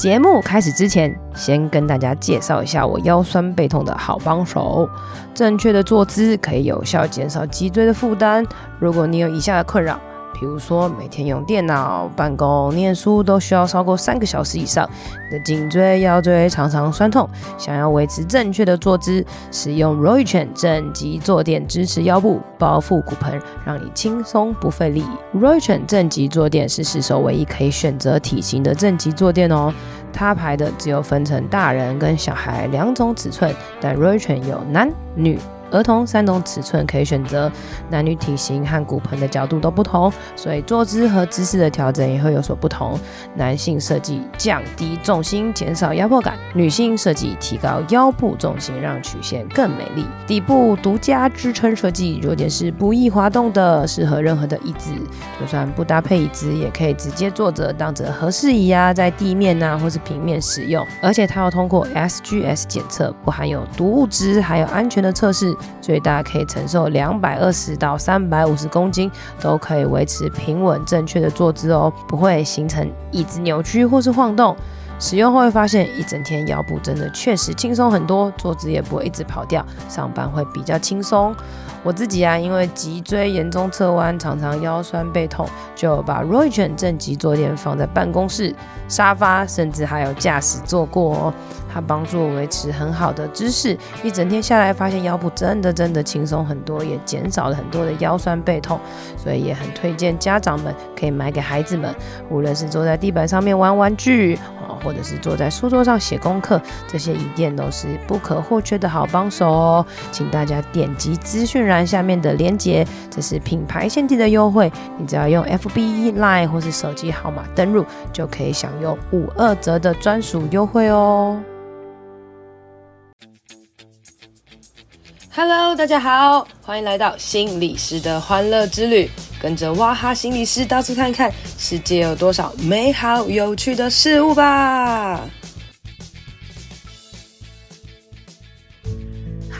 节目开始之前，先跟大家介绍一下我腰酸背痛的好帮手。正确的坐姿可以有效减少脊椎的负担。如果你有以下的困扰，比如说，每天用电脑、办公、念书都需要超过三个小时以上，你的颈椎、腰椎常常酸痛，想要维持正确的坐姿，使用 Roichen 正脊坐垫支持腰部，包覆骨盆，让你轻松不费力。Roichen 正脊坐垫是市售唯一可以选择体型的正脊坐垫哦。它排的只有分成大人跟小孩两种尺寸，但 Roichen 有男女。儿童三种尺寸可以选择，男女体型和骨盆的角度都不同，所以坐姿和姿势的调整也会有所不同。男性设计降低重心，减少压迫感；女性设计提高腰部重心，让曲线更美丽。底部独家支撑设计，弱点是不易滑动的，适合任何的椅子，就算不搭配椅子，也可以直接坐着当着合适椅啊，在地面啊或是平面使用。而且它要通过 SGS 检测，不含有毒物质，还有安全的测试。最大可以承受两百二十到三百五十公斤，都可以维持平稳正确的坐姿哦，不会形成椅子扭曲或是晃动。使用后会发现一整天腰部真的确实轻松很多，坐姿也不会一直跑掉，上班会比较轻松。我自己啊，因为脊椎严重侧弯，常常腰酸背痛，就把 roychen 正脊坐垫放在办公室、沙发，甚至还有驾驶座过哦。它帮助我维持很好的姿势，一整天下来，发现腰部真的真的轻松很多，也减少了很多的腰酸背痛，所以也很推荐家长们可以买给孩子们，无论是坐在地板上面玩玩具，或者是坐在书桌上写功课，这些椅垫都是不可或缺的好帮手哦。请大家点击资讯栏下面的链接，这是品牌限定的优惠，你只要用 FB Line 或是手机号码登入，就可以享用五二折的专属优惠哦。Hello，大家好，欢迎来到心理师的欢乐之旅。跟着哇哈心理师到处看看，世界有多少美好有趣的事物吧。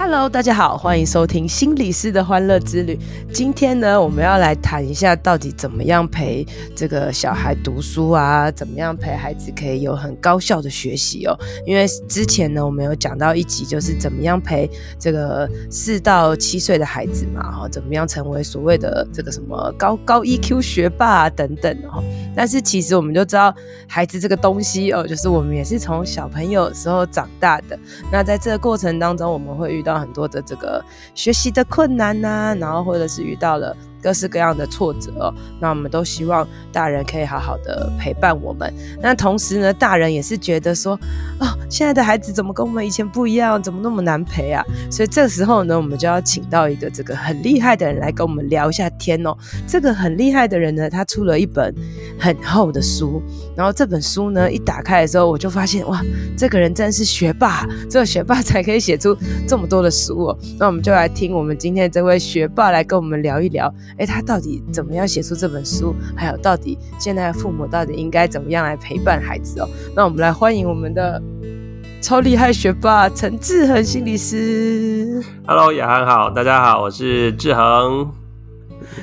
Hello，大家好，欢迎收听心理师的欢乐之旅。今天呢，我们要来谈一下，到底怎么样陪这个小孩读书啊？怎么样陪孩子可以有很高效的学习哦？因为之前呢，我们有讲到一集，就是怎么样陪这个四到七岁的孩子嘛，哈，怎么样成为所谓的这个什么高高 EQ 学霸啊等等哦。但是其实我们就知道，孩子这个东西哦，就是我们也是从小朋友时候长大的。那在这个过程当中，我们会遇到。到很多的这个学习的困难呐、然后或者是遇到了。各式各样的挫折，那我们都希望大人可以好好的陪伴我们。那同时呢，大人也是觉得说，哦，现在的孩子怎么跟我们以前不一样，怎么那么难陪啊？所以这时候呢，我们就要请到一个这个很厉害的人来跟我们聊一下天哦。这个很厉害的人呢，他出了一本很厚的书，然后这本书呢，一打开的时候，我就发现哇，这个人真是学霸，只有学霸才可以写出这么多的书哦。那我们就来听我们今天这位学霸来跟我们聊一聊。诶，他到底怎么样写出这本书？还有，到底现在的父母到底应该怎么样来陪伴孩子哦？那我们来欢迎我们的超厉害学霸陈志恒心理师。Hello，雅涵好，大家好，我是志恒。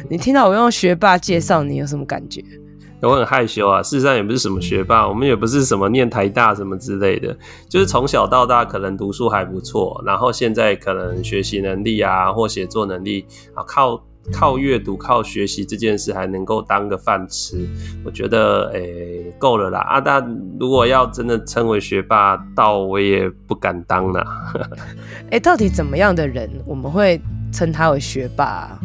你听到我用学霸介绍你有什么感觉？我很害羞啊，事实上也不是什么学霸，我们也不是什么念台大什么之类的，就是从小到大可能读书还不错，然后现在可能学习能力啊或写作能力啊靠。靠阅读、靠学习这件事还能够当个饭吃，我觉得诶够了啦啊！但如果要真的称为学霸，倒我也不敢当啦。诶，到底怎么样的人我们会称他为学霸啊？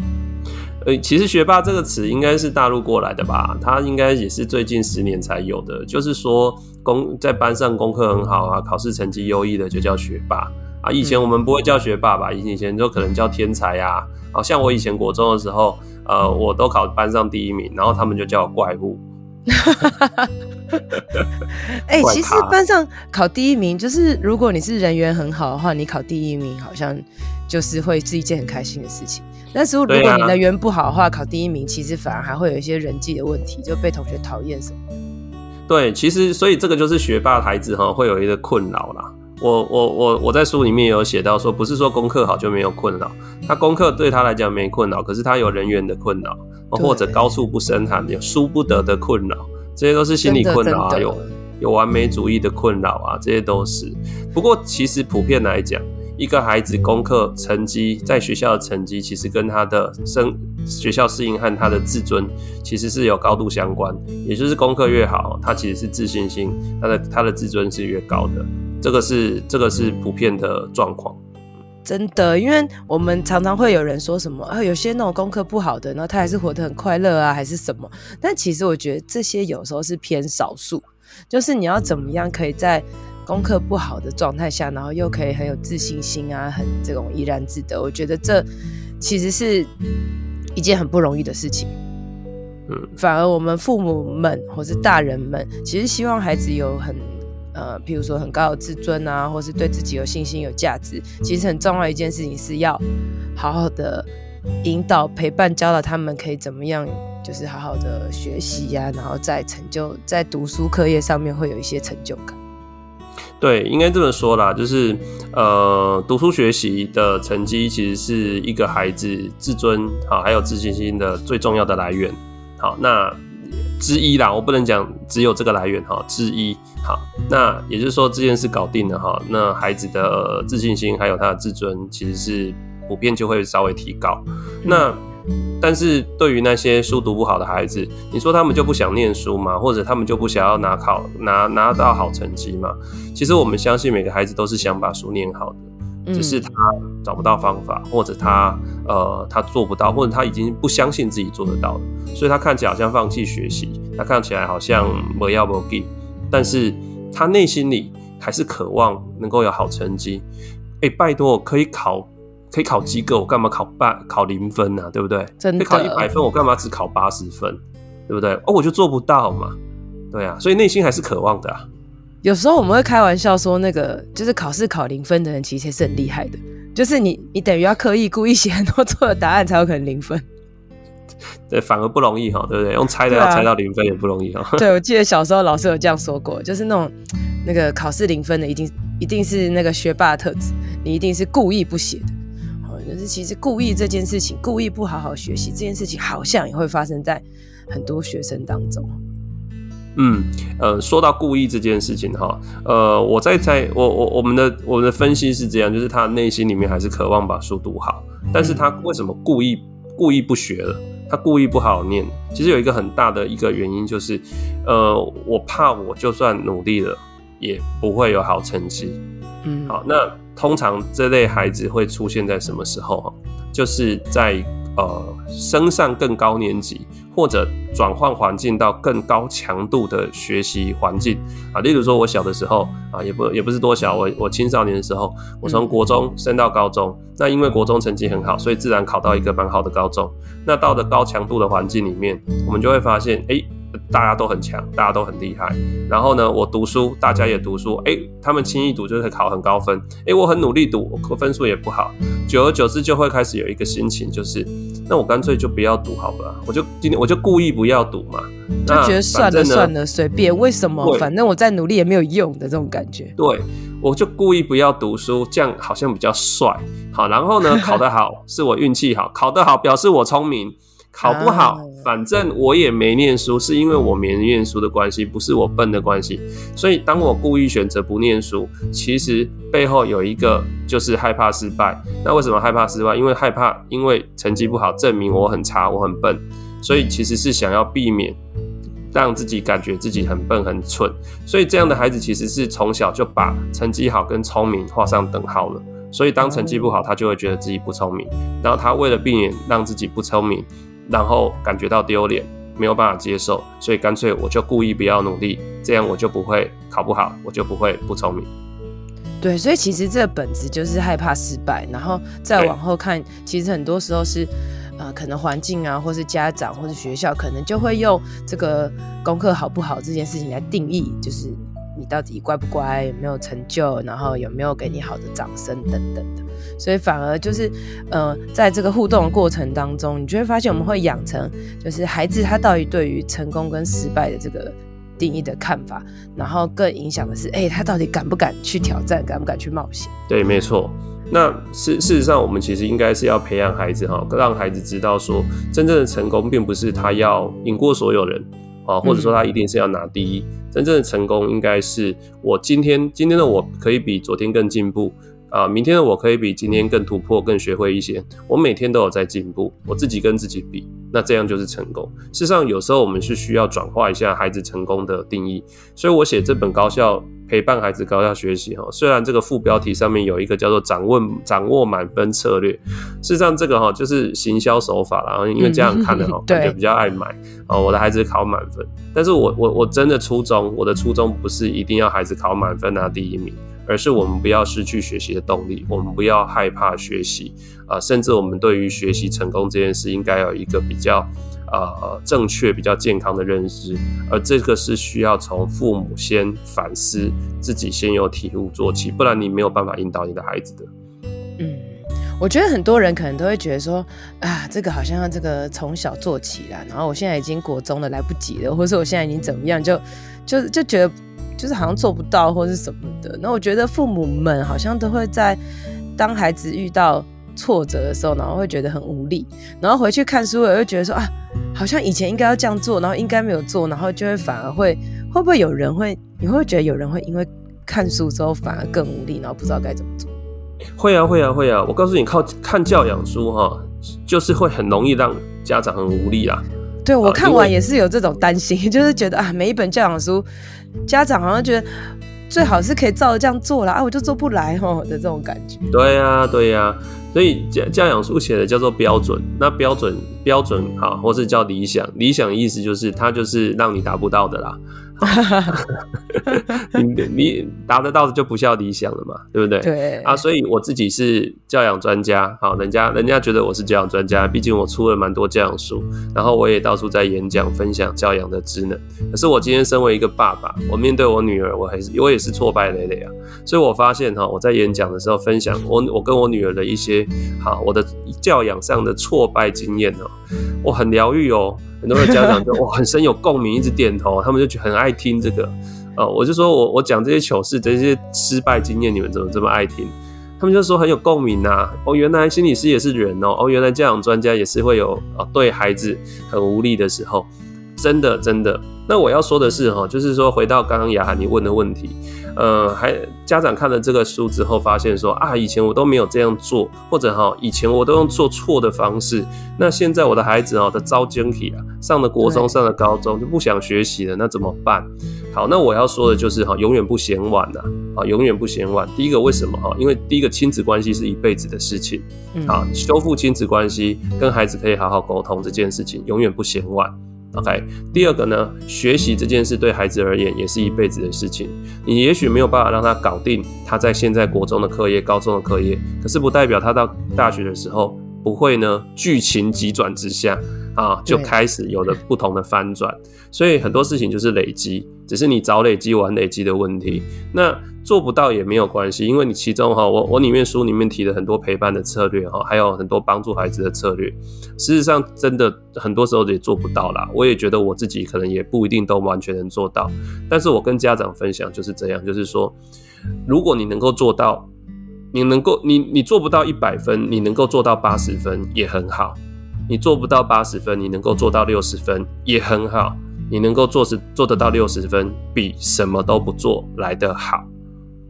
呃，其实学霸这个词应该是大陆过来的吧？他应该也是最近十年才有的，就是说功在班上功课很好啊，考试成绩优异的就叫学霸。啊，以前我们不会叫学霸吧？以前就可能叫天才呀。好像我以前国中的时候，呃，我都考班上第一名，然后他们就叫我怪物。哎、欸，其实班上考第一名，就是如果你是人缘很好的话，你考第一名好像就是会是一件很开心的事情。但是如果你的缘不好的话，考第一名其实反而还会有一些人际的问题，就被同学讨厌什么。对，其实所以这个就是学霸孩子哈会有一个困扰啦。我我我我在书里面也有写到说，不是说功课好就没有困扰，他功课对他来讲没困扰，可是他有人员的困扰，或者高处不胜寒，有输不得的困扰，这些都是心理困扰啊。有有完美主义的困扰啊，这些都是。不过其实普遍来讲，一个孩子功课成绩在学校的成绩，其实跟他的生学校适应和他的自尊其实是有高度相关。也就是功课越好，他其实是自信心，他的他的自尊是越高的。这个是这个是普遍的状况。真的，因为我们常常会有人说什么啊，有些那种功课不好的，然后他还是活得很快乐啊，还是什么？但其实我觉得这些有时候是偏少数，就是你要怎么样可以在。功课不好的状态下，然后又可以很有自信心啊，很这种怡然自得，我觉得这其实是一件很不容易的事情。嗯，反而我们父母们或是大人们，其实希望孩子有很呃，譬如说很高的自尊啊，或是对自己有信心、有价值。其实很重要一件事情是要好好的引导、陪伴、教导他们可以怎么样，就是好好的学习呀、然后在成就在读书课业上面会有一些成就感。对，应该这么说啦，就是呃，读书学习的成绩其实是一个孩子自尊好还有自信心的最重要的来源。好，那之一啦，我不能讲只有这个来源哈，之一。好，那也就是说这件事搞定了哈，那孩子的自信心还有他的自尊，其实是普遍就会稍微提高。那但是对于那些书读不好的孩子，你说他们就不想念书吗？或者他们就不想要拿考拿拿到好成绩吗？其实我们相信每个孩子都是想把书念好的，只是他找不到方法，或者他呃他做不到，或者他已经不相信自己做得到了，所以他看起来好像放弃学习，他看起来好像没要不给，但是他内心里还是渴望能够有好成绩。哎，拜托，可以考。可以考及格，我干嘛考半考零分呢、啊？对不对？真的。可以考一百分，我干嘛只考八十分？对不对？哦，我就做不到嘛。对啊，所以内心还是渴望的啊。有时候我们会开玩笑说，那个就是考试考零分的人，其实是很厉害的。就是你，你等于要刻意故意写很多错的答案，才有可能零分。对，反而不容易哈，对不对？用猜的要猜到零分也不容易哈。对，我记得小时候老师有这样说过，就是那种那个考试零分的，一定一定是那个学霸的特质，你一定是故意不写的。就是其实故意这件事情，故意不好好学习这件事情，好像也会发生在很多学生当中。嗯，呃，说到故意这件事情哈，呃，我在在我我我们的我们的分析是这样，就是他内心里面还是渴望把书读好，但是他为什么故意故意不学了？他故意不好好念？其实有一个很大的一个原因就是，呃，我怕我就算努力了，也不会有好成绩。嗯，好，那。通常这类孩子会出现在什么时候？就是在呃升上更高年级，或者转换环境到更高强度的学习环境啊。例如说，我小的时候啊，也不也不是多小，我我青少年的时候，我从国中升到高中，那因为国中成绩很好，所以自然考到一个蛮好的高中。那到了高强度的环境里面，我们就会发现，哎、欸。大家都很强，大家都很厉害。然后呢，我读书，大家也读书。哎，他们轻易读就会考很高分。哎，我很努力读，我分数也不好。久而久之，就会开始有一个心情，就是那我干脆就不要读好了。我就今天我就故意不要读嘛，就觉得算了算了，随便。为什么？反正我再努力也没有用的这种感觉。对，我就故意不要读书，这样好像比较帅。好，然后呢，考得好是我运气好，考得好表示我聪明。考不好，反正我也没念书，是因为我没念书的关系，不是我笨的关系。所以，当我故意选择不念书，其实背后有一个就是害怕失败。那为什么害怕失败？因为害怕，因为成绩不好，证明我很差，我很笨。所以其实是想要避免让自己感觉自己很笨很蠢。所以这样的孩子其实是从小就把成绩好跟聪明画上等号了。所以当成绩不好，他就会觉得自己不聪明。然后他为了避免让自己不聪明，然后感觉到丢脸，没有办法接受，所以干脆我就故意不要努力，这样我就不会考不好，我就不会不聪明。对，所以其实这个本质就是害怕失败，然后再往后看，其实很多时候是，呃，可能环境啊，或是家长，或是学校，可能就会用这个功课好不好这件事情来定义，就是你到底乖不乖，有没有成就，然后有没有给你好的掌声等等的。所以反而就是，呃，在这个互动的过程当中，你就会发现我们会养成，就是孩子他到底对于成功跟失败的这个定义的看法，然后更影响的是，哎、他到底敢不敢去挑战，敢不敢去冒险？对，没错。那事事实上，我们其实应该是要培养孩子哈，让孩子知道说，真正的成功并不是他要赢过所有人，啊，或者说他一定是要拿第一。嗯、真正的成功应该是我今天今天的我可以比昨天更进步啊，明天的我可以比今天更突破、更学会一些。我每天都有在进步，我自己跟自己比，那这样就是成功。事实上，有时候我们是需要转化一下孩子成功的定义，所以我写这本高效。陪伴孩子高效学习哈，虽然这个副标题上面有一个叫做掌握掌握满分策略，事实上这个哈就是行销手法啦，因为家长看的哈，感觉比较爱买啊，我的孩子考满分，但是我我我真的初衷，我的初衷不是一定要孩子考满分拿第一名，而是我们不要失去学习的动力，我们不要害怕学习啊，甚至我们对于学习成功这件事应该有一个比较。呃，正确比较健康的认知，而这个是需要从父母先反思自己，先有体悟做起，不然你没有办法引导你的孩子的。嗯，我觉得很多人可能都会觉得说，啊，这个好像这个从小做起来，然后我现在已经国中了，来不及了，或是我现在已经怎么样，就就就觉得就是好像做不到，或是什么的。那我觉得父母们好像都会在当孩子遇到挫折的时候，然后会觉得很无力，然后回去看书也会觉得说啊，好像以前应该要这样做，然后应该没有做，然后就会反而会会不会有人会，你会觉得有人会因为看书之后反而更无力，然后不知道该怎么做？会啊会啊会啊！我告诉你，靠看教养书哈，就是会很容易让家长很无力啊。对，我看完也是有这种担心，就是觉得啊，每一本教养书，家长好像觉得。最好是可以照着这样做啦，啊，我就做不来哦的这种感觉。对呀，啊，对呀，啊，所以教教养书写的叫做标准，那标准标准好，或是叫理想，理想的意思就是它就是让你达不到的啦。你你达得到的就不叫理想了嘛，对不对？对啊，所以我自己是教养专家，好，人家人家觉得我是教养专家，毕竟我出了蛮多教养书，然后我也到处在演讲分享教养的职能。可是我今天身为一个爸爸，我面对我女儿，我还是我也是挫败累累啊。所以我发现哈，我在演讲的时候分享我我跟我女儿的一些好我的教养上的挫败经验哦，我很疗愈哦。很多的家长就 哇很深有共鸣，一直点头，他们就觉得很爱听这个。呃，我就说我我讲这些糗事、这些失败经验，你们怎么这么爱听？他们就说很有共鸣呐。哦，原来心理师也是人哦。哦，原来教养专家也是会有啊，对孩子很无力的时候。真的真的。那我要说的是哈，就是说回到刚刚雅涵你问的问题。呃，还家长看了这个书之后，发现说啊，以前我都没有这样做，或者哈，以前我都用做错的方式。那现在我的孩子啊，他遭惊体啊，上了国中，上了高中就不想学习了，那怎么办？好，那我要说的就是哈，永远不嫌晚呐，啊，永远不嫌晚。第一个为什么哈？因为第一个亲子关系是一辈子的事情，啊，修复亲子关系，跟孩子可以好好沟通这件事情，永远不嫌晚。OK，第二个呢，学习这件事对孩子而言也是一辈子的事情。你也许没有办法让他搞定他在现在国中的课业、高中的课业，可是不代表他到大学的时候不会呢，剧情急转直下啊，就开始有了不同的翻转。所以很多事情就是累积，只是你早累积晚累积的问题。那做不到也没有关系，因为你其中哈，我我里面书里面提了很多陪伴的策略哈，还有很多帮助孩子的策略。事实上，真的很多时候也做不到啦。我也觉得我自己可能也不一定都完全能做到。但是我跟家长分享就是这样，就是说，如果你能够做到，你能够你你做不到一百分，你能够做到八十分也很好。你做不到八十分，你能够做到六十分也很好。你能够做是做得到六十分，比什么都不做来得好。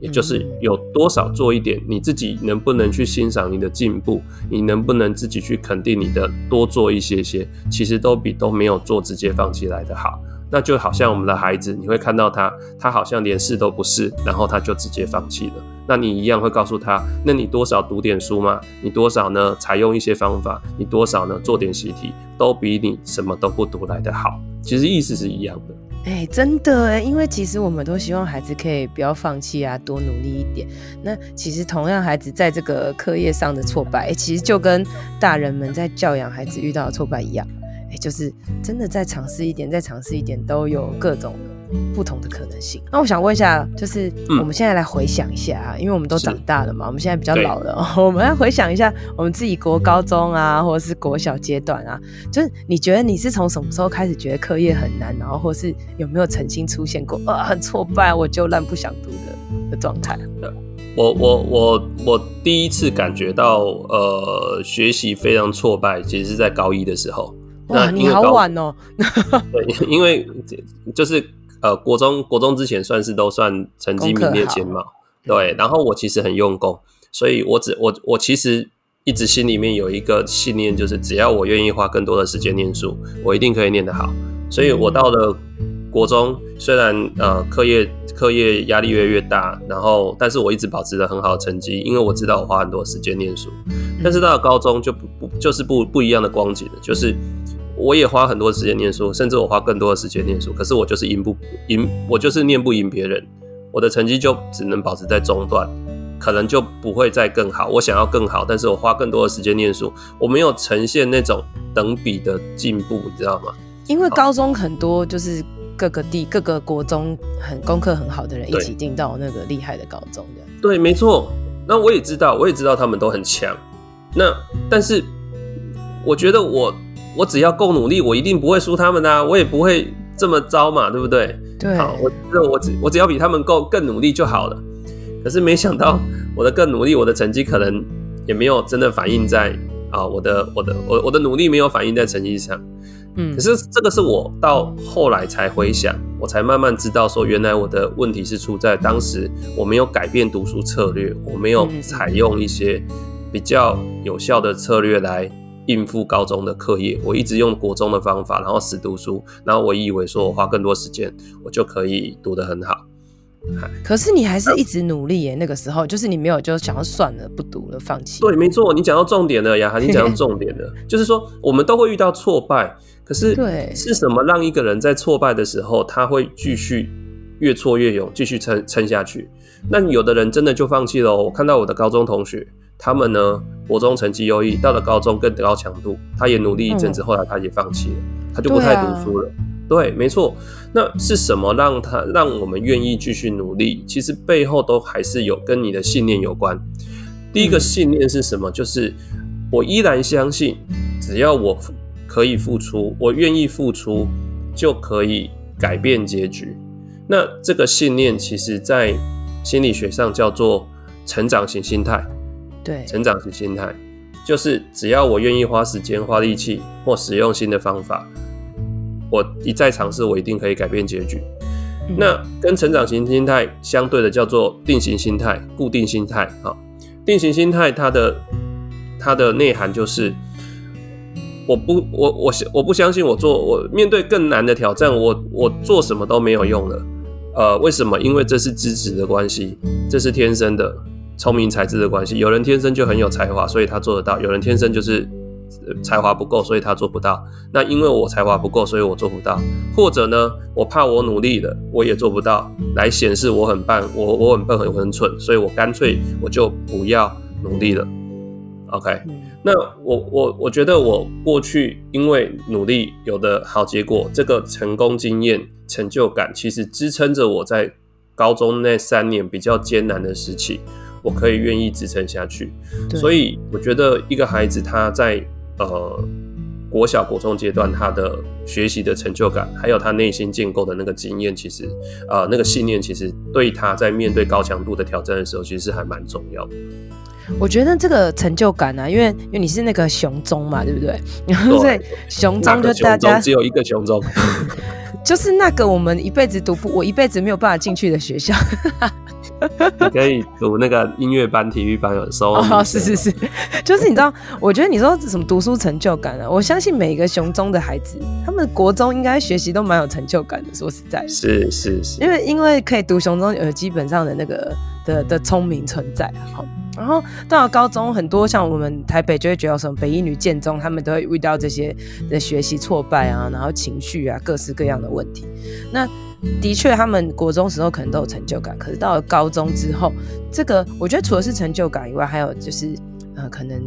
也就是有多少做一点，你自己能不能去欣赏你的进步，你能不能自己去肯定你的多做一些些，其实都比都没有做直接放弃来的好。那就好像我们的孩子，你会看到他，他好像连试都不试，然后他就直接放弃了。那你一样会告诉他，那你多少读点书吗？你多少呢？采用一些方法，你多少呢？做点习题，都比你什么都不读来得好。其实意思是一样的。哎、真的哎，因为其实我们都希望孩子可以不要放弃啊，多努力一点。那其实同样，孩子在这个课业上的挫败，其实就跟大人们在教养孩子遇到的挫败一样，就是真的再尝试一点，再尝试一点，都有各种不同的可能性。那我想问一下，就是我们现在来回想一下啊，嗯、因为我们都长大了嘛，我们现在比较老了，我们来回想一下我们自己国高中啊，或者是国小阶段啊，就是你觉得你是从什么时候开始觉得课业很难，然后或是有没有曾经出现过呃很挫败，我就烂不想读的的状态？我我我我第一次感觉到呃学习非常挫败，其实是在高一的时候。哇，你好晚哦。对，因为就是呃，国中国中之前算是都算成绩名列前茅。对，然后我其实很用功，所以我只我我其实一直心里面有一个信念，就是只要我愿意花更多的时间念书，我一定可以念得好。所以我到了国中，虽然呃课业课业压力越来越大，然后但是我一直保持着很好的成绩，因为我知道我花很多时间念书。但是到了高中就不不就是不不一样的光景了，就是我也花很多时间念书，甚至我花更多的时间念书，可是我就是赢不赢，我就是念不赢别人。我的成绩就只能保持在中段，可能就不会再更好。我想要更好，但是我花更多的时间念书，我没有呈现那种等比的进步，你知道吗？因为高中很多就是各个地各个国中很功课很好的人一起进到那个厉害的高中的。对，没错。那我也知道，我也知道他们都很强。那但是我觉得我我只要够努力，我一定不会输他们啊，我也不会。这么糟嘛，对不对？对，好，我觉得我只我只要比他们够更努力就好了。可是没想到我的更努力，我的成绩可能也没有真的反映在啊，我的我的我我的努力没有反映在成绩上。嗯，可是这个是我到后来才回想，我才慢慢知道说，原来我的问题是出在当时我没有改变读书策略，我没有采用一些比较有效的策略来。应付高中的课业，我一直用国中的方法，然后死读书，然后我以为说我花更多时间，我就可以读得很好。可是你还是一直努力耶，那个时候就是你没有就想要算了，不读了，放弃。对，没错，你讲到重点了呀，你讲到重点了，就是说我们都会遇到挫败，可是对是什么让一个人在挫败的时候，他会继续越挫越勇，继续撑撑下去？那有的人真的就放弃了。我看到我的高中同学。他们呢，国中成绩优异，到了高中更高强度，他也努力一阵子，后来他也放弃了，他就不太读书了。对，没错。那是什么让他让我们愿意继续努力？其实背后都还是有跟你的信念有关。第一个信念是什么？就是我依然相信，只要我可以付出，我愿意付出，就可以改变结局。那这个信念，其实在心理学上叫做成长型心态。对，成长型心态就是只要我愿意花时间、花力气或使用新的方法，我一再尝试，我一定可以改变结局。嗯、那跟成长型心态相对的叫做定型心态、固定心态。好，定型心态它的它的内涵就是，我不我我我不相信我做我面对更难的挑战，我我做什么都没有用了。呃，为什么？因为这是资质的关系，这是天生的。聪明才智的关系，有人天生就很有才华，所以他做得到；有人天生就是才华不够，所以他做不到。那因为我才华不够，所以我做不到。或者呢，我怕我努力了，我也做不到，来显示我很棒，我我很笨，很很蠢，所以我干脆我就不要努力了。OK，那我我我觉得我过去因为努力有的好结果，这个成功经验、成就感，其实支撑着我在高中那三年比较艰难的时期。我可以愿意支撑下去，所以我觉得一个孩子他在呃国小、国中阶段，他的学习的成就感，还有他内心建构的那个经验，其实呃那个信念，其实对他在面对高强度的挑战的时候，其实是还蛮重要的。我觉得这个成就感啊，因为因为你是那个熊中嘛，对不对？然后 所以雄中就大家只有一个熊中，就是那个我们一辈子读不，我一辈子没有办法进去的学校。你可以读那个音乐班、体育班，有时候哦，是是是，就是你知道，我觉得你说什么读书成就感啊，我相信每一个雄中的孩子，他们国中应该学习都蛮有成就感的。说实在，是是是，因为因为可以读雄中，有基本上的那个的的聪明存在啊。好，然后到了高中，很多像我们台北就会觉得什么北一女、建中，他们都会遇到这些的学习挫败啊，然后情绪啊，各式各样的问题。那的确，他们国中时候可能都有成就感，可是到了高中之后，这个我觉得除了是成就感以外，还有就是呃，可能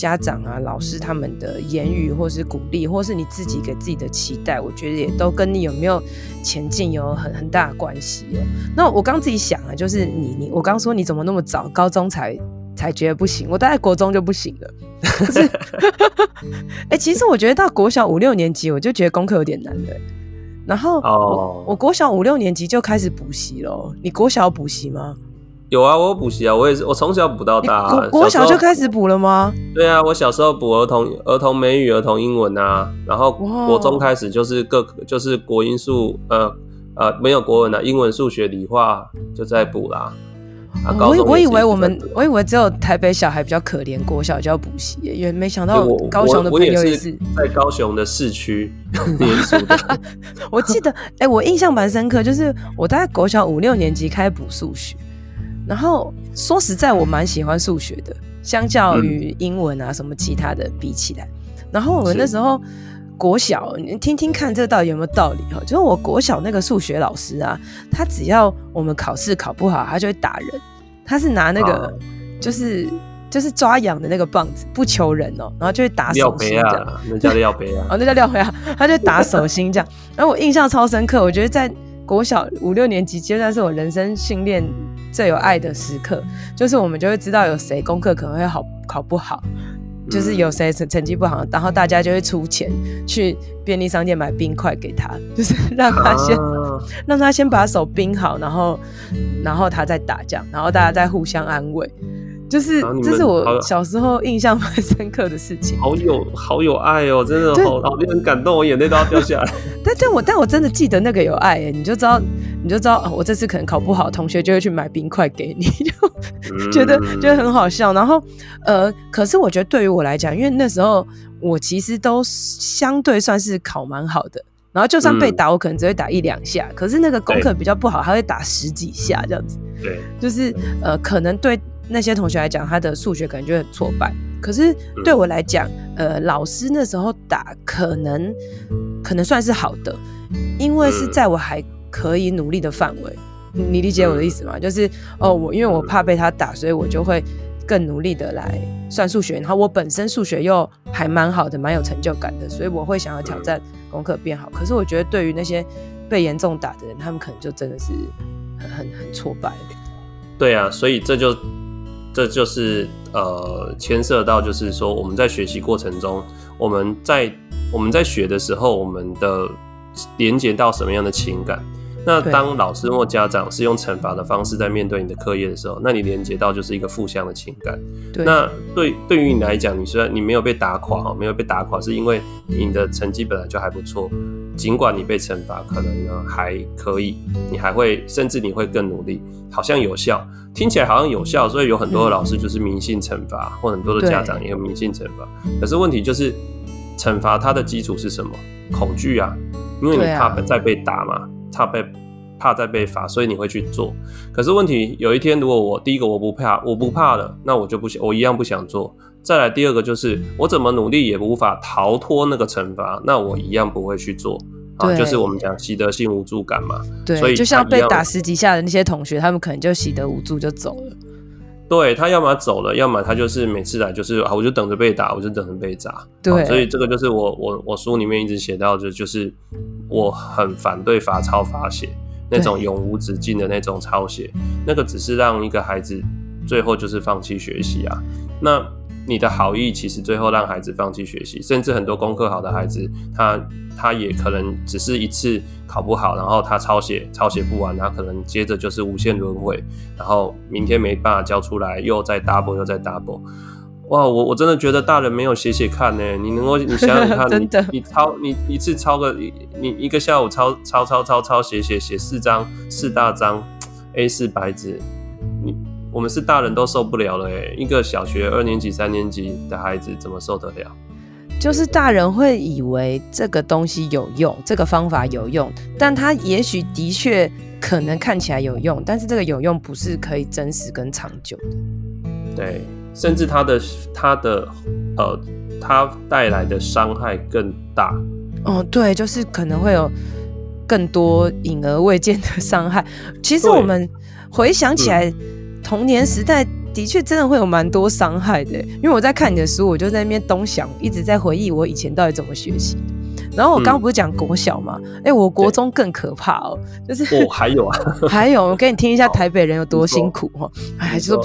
家长啊、老师他们的言语，或是鼓励，或是你自己给自己的期待，我觉得也都跟你有没有前进有很很大的关系哦。那我刚自己想啊，就是你你我刚说你怎么那么早高中才才觉得不行，我大概国中就不行了。是，哎、欸，其实我觉得到国小五六年级，我就觉得功课有点难的。然后 oh. 我国小五六年级就开始补习了。你国小补习吗？有啊，我有补习啊，我也是，我从小补到大啊。国小就开始补了吗？对啊，我小时候补儿童儿童美语、儿童英文啊，然后国中开始就是各就是国英数，呃呃，没有国文啊，英文、数学、理化就在补啦。啊、我我以为我们我以为只有台北小孩比较可怜，国小就要补习，也没想到高雄的朋友也是在高雄的市区 念书的。我记得，哎、欸，我印象蛮深刻，就是我大概国小五六年级开始补数学。然后说实在，我蛮喜欢数学的，相较于英文啊什么其他的比起来。然后我们那时候国小，你听听看这到底有没有道理哈？就是我国小那个数学老师啊，他只要我们考试考不好，他就会打人。他是拿那个就是就是抓痒的那个棒子，不求人哦，然后就会打手心这样。那叫廖杯啊？哦，那叫廖杯啊，他就打手心这样。然后我印象超深刻，我觉得在国小五六年级阶段是我人生训练。最有爱的时刻，就是我们就会知道有谁功课可能会好考不好，就是有谁成成绩不好，然后大家就会出钱去便利商店买冰块给他，就是让他先、啊、让他先把手冰好，然后然后他再打这样，然后大家再互相安慰。就是这是我小时候印象蛮深刻的事情，好有好有爱哦，真的好好令人感动，我眼泪都要掉下来。但但我但我真的记得那个有爱哎，你就知道你就知道，我这次可能考不好，同学就会去买冰块给你，就觉得觉得很好笑。然后呃，可是我觉得对于我来讲，因为那时候我其实都相对算是考蛮好的，然后就算被打，我可能只会打一两下，可是那个功课比较不好，还会打十几下这样子。对，就是呃，可能对。那些同学来讲，他的数学可能就很挫败。可是对我来讲，呃，老师那时候打可能可能算是好的，因为是在我还可以努力的范围。你理解我的意思吗？就是哦，我因为我怕被他打，所以我就会更努力的来算数学。然后我本身数学又还蛮好的，蛮有成就感的，所以我会想要挑战功课变好。可是我觉得对于那些被严重打的人，他们可能就真的是很很很挫败。对啊，所以这就。这就是呃，牵涉到就是说，我们在学习过程中，我们在我们在学的时候，我们的连接到什么样的情感？那当老师或家长是用惩罚的方式在面对你的课业的时候，那你连接到就是一个负向的情感。对，那对对于你来讲，你虽然你没有被打垮哈，没有被打垮，是因为你的成绩本来就还不错，尽管你被惩罚，可能呢还可以，你还会甚至你会更努力，好像有效，听起来好像有效，所以有很多的老师就是迷信惩罚，嗯，或很多的家长也有迷信惩罚。可是问题就是，惩罚它的基础是什么？恐惧啊，因为你怕再被打嘛。怕被怕再被罚，所以你会去做。可是问题有一天，如果我第一个我不怕，我不怕了，那我就不想，我一样不想做。再来第二个就是我怎么努力也无法逃脱那个惩罚，那我一样不会去做。啊，就是我们讲习得性无助感嘛。对，所以就像被打十几下的那些同学，他们可能就习得无助就走了。对，他要么走了，要么他就是每次来就是啊，我就等着被打，我就等着被砸。对，所以这个就是我我我书里面一直写到的，就是我很反对罚抄罚写那种永无止境的那种抄写，那个只是让一个孩子最后就是放弃学习啊。那你的好意其实最后让孩子放弃学习，甚至很多功课好的孩子，他他也可能只是一次考不好，然后他抄写抄写不完，他可能接着就是无限轮回，然后明天没办法交出来，又再 double 又再 double。哇，我我真的觉得大人没有写写看呢，你能够 你想想看，你你抄你一次抄个你一个下午抄抄抄抄抄写写写四张四大张 A 四白纸，你。我们是大人都受不了了哎，一个小学二年级、三年级的孩子怎么受得了？就是大人会以为这个东西有用，这个方法有用，但他也许的确可能看起来有用，但是这个有用不是可以真实跟长久的。对，甚至他的他的呃，他带来的伤害更大。哦，对，就是可能会有更多隐而未见的伤害。其实我们回想起来。童年时代的确真的会有蛮多伤害的，因为我在看你的书，我就在那边东想，一直在回忆我以前到底怎么学习的。然后我刚刚不是讲国小吗？哎、嗯欸，我国中更可怕哦，就是哦，还有啊，还有，我给你听一下台北人有多辛苦哦。哎，就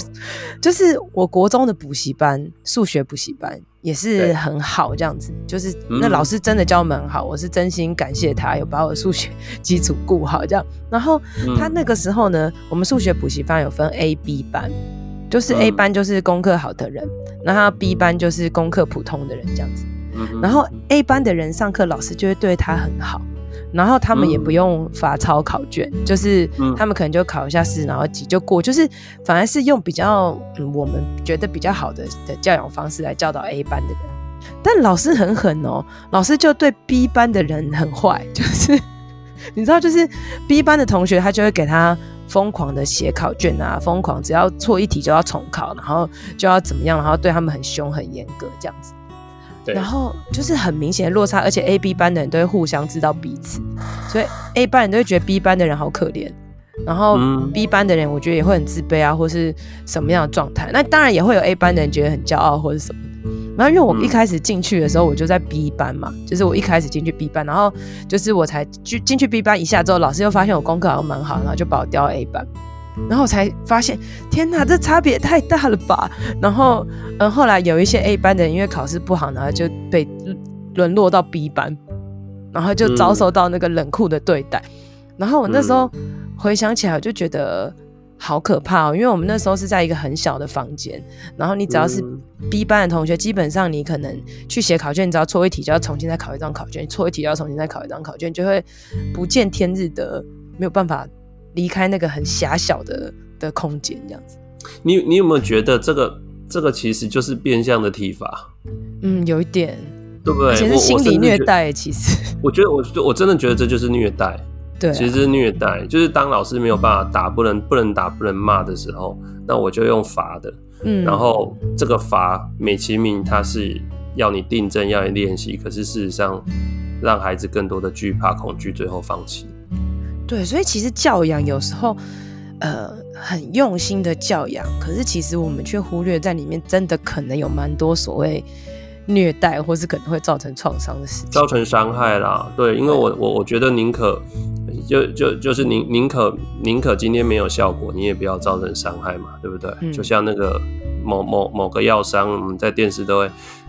就是我国中的补习班，数学补习班也是很好，这样子，就是那老师真的教得很好，我是真心感谢他有把我数学基础顾好这样。然后他那个时候呢，我们数学补习班有分 A、B 班。就是 A 班就是功课好的人，然后 B 班就是功课普通的人这样子。然后 A 班的人上课老师就会对他很好，然后他们也不用罚抄考卷，就是他们可能就考一下试，然后几就过，就是反而是用比较嗯我们觉得比较好的的教养方式来教导 A 班的人。但老师很狠哦，老师就对 B 班的人很坏，就是你知道，就是 B 班的同学他就会给他。疯狂的写考卷啊，疯狂只要错一题就要重考，然后就要怎么样，然后对他们很凶很严格这样子。对，然后就是很明显的落差，而且 A、B 班的人都会互相知道彼此，所以 A 班人都会觉得 B 班的人好可怜，然后 B 班的人我觉得也会很自卑啊，或是什么样的状态。那当然也会有 A 班的人觉得很骄傲或者什么。然后因为我一开始进去的时候，我就在 B 班嘛，就是我一开始进去 B 班，然后就是我才进进去 B 班一下之后，老师又发现我功课好像蛮好，然后就把我调到 A 班，然后我才发现，天哪，这差别也太大了吧！然后嗯，后来有一些 A 班的人因为考试不好，然后就被沦落到 B 班，然后就遭受到那个冷酷的对待。然后我那时候回想起来，我就觉得。好可怕哦！因为我们那时候是在一个很小的房间，然后你只要是 B 班的同学，基本上你可能去写考卷，你只要错一题就要重新再考一张考卷，错一题就要重新再考一张考卷，就会不见天日的没有办法离开那个很狭小的的空间这样子。你你有没有觉得这个这个其实就是变相的体罚？嗯，有一点，对不对？而且是心理虐待，其实 我觉得我我真的觉得这就是虐待。对啊，其实是虐待，就是当老师没有办法打，不能不能打，不能骂的时候，那我就用罚的。嗯，然后这个罚美其名它是要你订正，要你练习，可是事实上让孩子更多的惧怕、恐惧，最后放弃。对，所以其实教养有时候，呃，很用心的教养，可是其实我们却忽略在里面，真的可能有蛮多所谓虐待，或是可能会造成创伤的事情，造成伤害啦。对，因为我我我觉得宁可。就就就是宁宁可宁可今天没有效果，你也不要造成伤害嘛，对不对？嗯、就像那个某某某个药商，我们在电视都会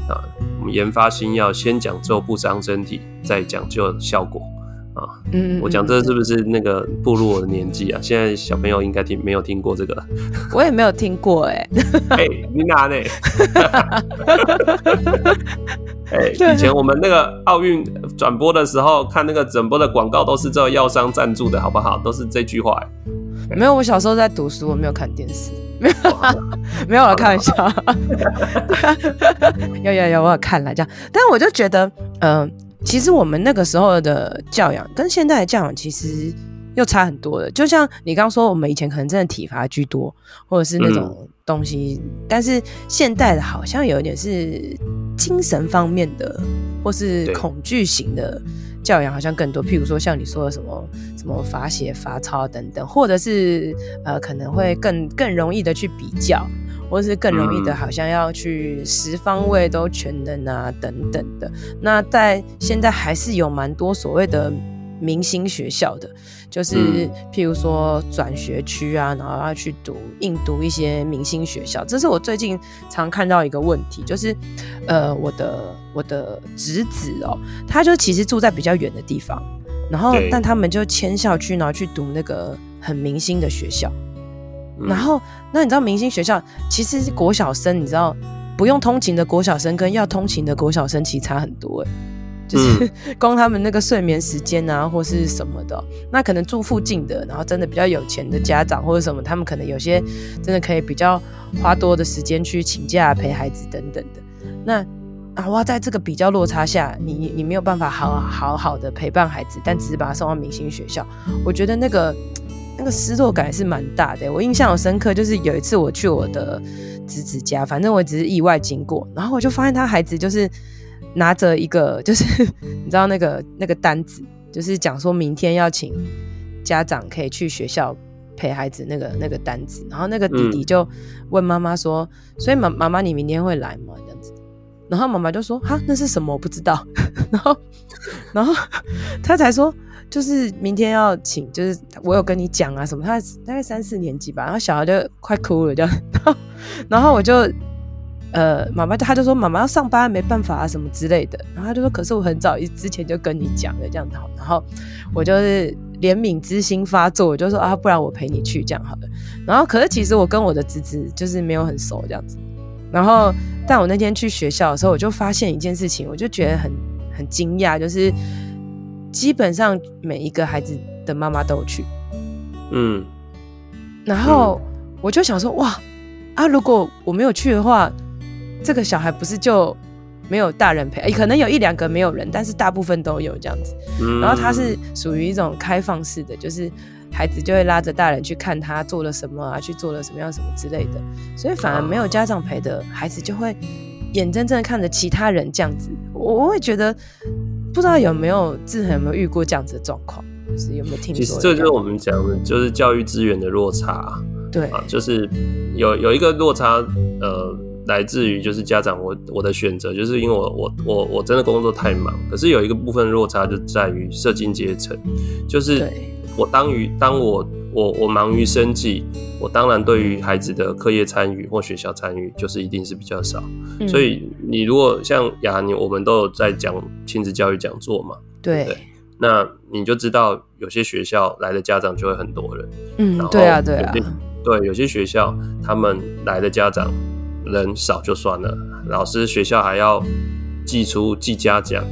啊，我们研发新药，先讲究不伤身体，再讲究效果啊。嗯，我讲这是不是那个步入我的年纪啊？现在小朋友应该听没有听过这个？我也没有听过哎、欸。哎、欸，你哪呢？哎，以前我们那个奥运转播的时候，看那个整播的广告都是这个药商赞助的，好不好？都是这句话。没有，我小时候在读书，我没有看电视，没有，没有，我开玩笑。有有有，我有看了这样，但我就觉得，嗯、呃，其实我们那个时候的教养跟现在的教养其实又差很多的。就像你刚刚说，我们以前可能真的体罚居多，或者是那种东西，嗯、但是现代的好像有一点是。精神方面的，或是恐惧型的教养，好像更多。譬如说，像你说的什么什么罚写、罚抄等等，或者是呃，可能会更更容易的去比较，或是更容易的，好像要去十方位都全能啊等等的。那在现在还是有蛮多所谓的。明星学校的，就是譬如说转学区啊，然后要去读硬读一些明星学校，这是我最近常看到一个问题，就是呃，我的我的侄子哦，他就其实住在比较远的地方，然后但他们就迁校区，然后去读那个很明星的学校，然后那你知道明星学校其实国小生，你知道不用通勤的国小生跟要通勤的国小生其实差很多哎。就是 光他们那个睡眠时间啊，或是什么的，那可能住附近的，然后真的比较有钱的家长或者什么，他们可能有些真的可以比较花多的时间去请假陪孩子等等的。那啊哇，在这个比较落差下，你你没有办法好好好的陪伴孩子，但只是把他送到明星学校，我觉得那个那个失落感是蛮大的。我印象有深刻，就是有一次我去我的侄子家，反正我只是意外经过，然后我就发现他孩子就是。拿着一个，就是你知道那个那个单子，就是讲说明天要请家长可以去学校陪孩子那个那个单子，然后那个弟弟就问妈妈说：“、所以妈妈妈你明天会来吗？”这样子，然后妈妈就说：“哈，那是什么？我不知道。” 然后，然后他才说：“就是明天要请，就是我有跟你讲啊什么。”他大概三四年级吧，然后小孩就快哭了这样。然后，我就呃，妈妈他就说：“妈妈要上班，没办法啊什么之类的。”然后他就说：“可是我很早之前就跟你讲了这样好。”然后我就是怜悯之心发作，我就说：“啊，不然我陪你去这样好了。”然后，可是其实我跟我的侄子就是没有很熟这样子。然后，但我那天去学校的时候，我就发现一件事情，我就觉得很很惊讶，就是基本上每一个孩子的妈妈都有去，嗯，然后我就想说，哇啊，如果我没有去的话，这个小孩不是就没有大人陪？可能有一两个没有人，但是大部分都有这样子。然后他是属于一种开放式的，就是。孩子就会拉着大人去看他做了什么啊，去做了什么样什么之类的，所以反而没有家长陪的孩子就会眼睁睁看着其他人这样子。我我会觉得不知道有没有志恒有没有遇过这样子的状况，就是有没有听说？其实这就是我们讲的，就是教育资源的落差。对啊，就是有有一个落差，呃，来自于就是家长我我的选择，就是因为我我我我真的工作太忙，可是有一个部分落差就在于社经阶层，就是。我当于当我我我忙于生计，我当然对于孩子的课业参与或学校参与就是一定是比较少。嗯、所以你如果像雅涵，你我们都有在讲亲子教育讲座嘛，对，对，那你就知道有些学校来的家长就会很多人，嗯，对啊，对啊，对，有些学校他们来的家长人少就算了，老师学校还要寄出寄家奖。